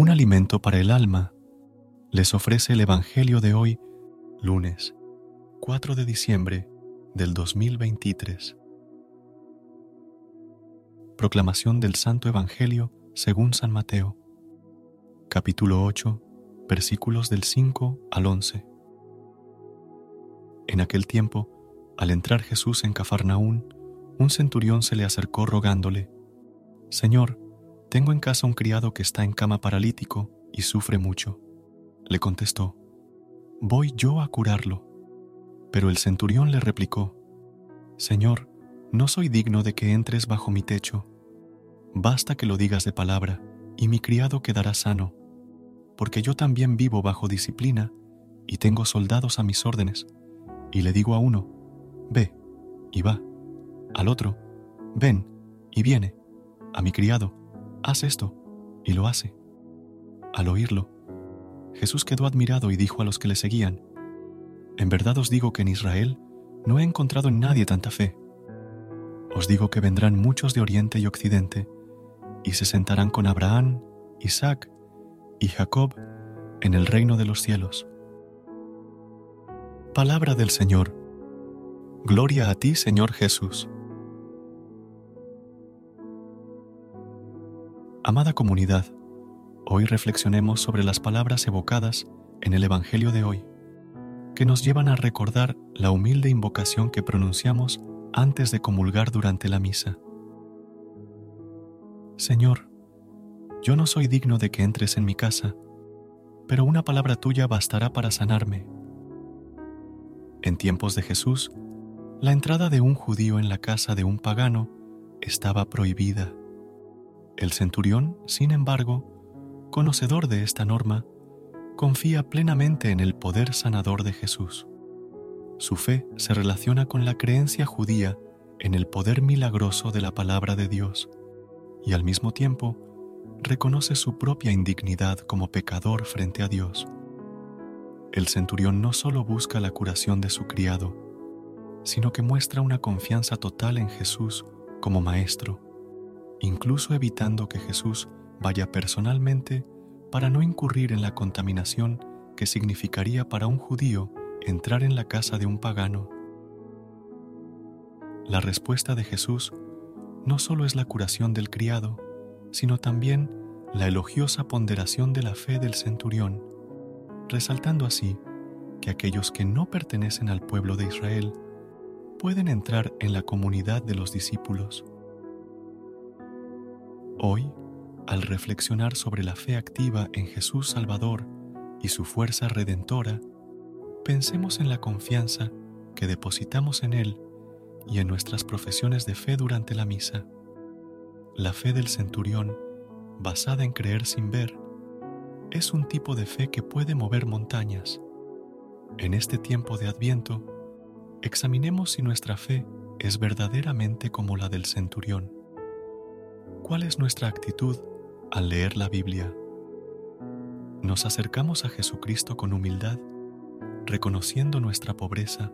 Un alimento para el alma les ofrece el Evangelio de hoy, lunes 4 de diciembre del 2023. Proclamación del Santo Evangelio según San Mateo, capítulo 8, versículos del 5 al 11. En aquel tiempo, al entrar Jesús en Cafarnaún, un centurión se le acercó rogándole, Señor, tengo en casa un criado que está en cama paralítico y sufre mucho. Le contestó, Voy yo a curarlo. Pero el centurión le replicó, Señor, no soy digno de que entres bajo mi techo. Basta que lo digas de palabra, y mi criado quedará sano, porque yo también vivo bajo disciplina y tengo soldados a mis órdenes, y le digo a uno, ve, y va, al otro, ven, y viene, a mi criado, haz esto, y lo hace. Al oírlo, Jesús quedó admirado y dijo a los que le seguían, En verdad os digo que en Israel no he encontrado en nadie tanta fe. Os digo que vendrán muchos de oriente y occidente, y se sentarán con Abraham, Isaac y Jacob en el reino de los cielos. Palabra del Señor. Gloria a ti, Señor Jesús. Amada comunidad, hoy reflexionemos sobre las palabras evocadas en el Evangelio de hoy, que nos llevan a recordar la humilde invocación que pronunciamos antes de comulgar durante la misa. Señor, yo no soy digno de que entres en mi casa, pero una palabra tuya bastará para sanarme. En tiempos de Jesús, la entrada de un judío en la casa de un pagano estaba prohibida. El centurión, sin embargo, conocedor de esta norma, confía plenamente en el poder sanador de Jesús. Su fe se relaciona con la creencia judía en el poder milagroso de la palabra de Dios y al mismo tiempo reconoce su propia indignidad como pecador frente a Dios. El centurión no solo busca la curación de su criado, sino que muestra una confianza total en Jesús como Maestro incluso evitando que Jesús vaya personalmente para no incurrir en la contaminación que significaría para un judío entrar en la casa de un pagano. La respuesta de Jesús no solo es la curación del criado, sino también la elogiosa ponderación de la fe del centurión, resaltando así que aquellos que no pertenecen al pueblo de Israel pueden entrar en la comunidad de los discípulos. Hoy, al reflexionar sobre la fe activa en Jesús Salvador y su fuerza redentora, pensemos en la confianza que depositamos en Él y en nuestras profesiones de fe durante la misa. La fe del centurión, basada en creer sin ver, es un tipo de fe que puede mover montañas. En este tiempo de Adviento, examinemos si nuestra fe es verdaderamente como la del centurión. ¿Cuál es nuestra actitud al leer la Biblia? ¿Nos acercamos a Jesucristo con humildad, reconociendo nuestra pobreza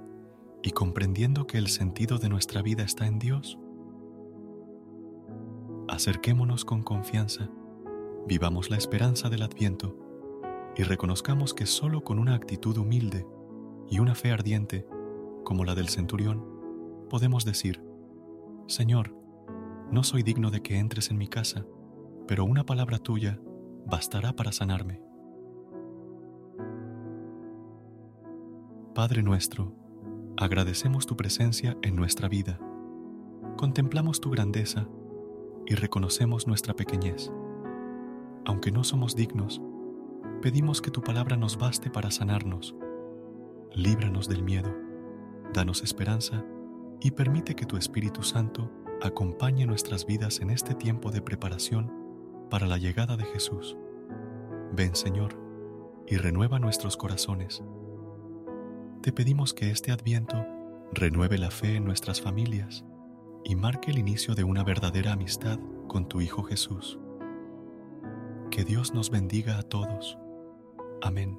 y comprendiendo que el sentido de nuestra vida está en Dios? Acerquémonos con confianza, vivamos la esperanza del Adviento y reconozcamos que solo con una actitud humilde y una fe ardiente, como la del centurión, podemos decir, Señor, no soy digno de que entres en mi casa, pero una palabra tuya bastará para sanarme. Padre nuestro, agradecemos tu presencia en nuestra vida, contemplamos tu grandeza y reconocemos nuestra pequeñez. Aunque no somos dignos, pedimos que tu palabra nos baste para sanarnos. Líbranos del miedo, danos esperanza y permite que tu Espíritu Santo acompañe nuestras vidas en este tiempo de preparación para la llegada de Jesús. Ven Señor y renueva nuestros corazones. Te pedimos que este adviento renueve la fe en nuestras familias y marque el inicio de una verdadera amistad con tu Hijo Jesús. Que Dios nos bendiga a todos. Amén.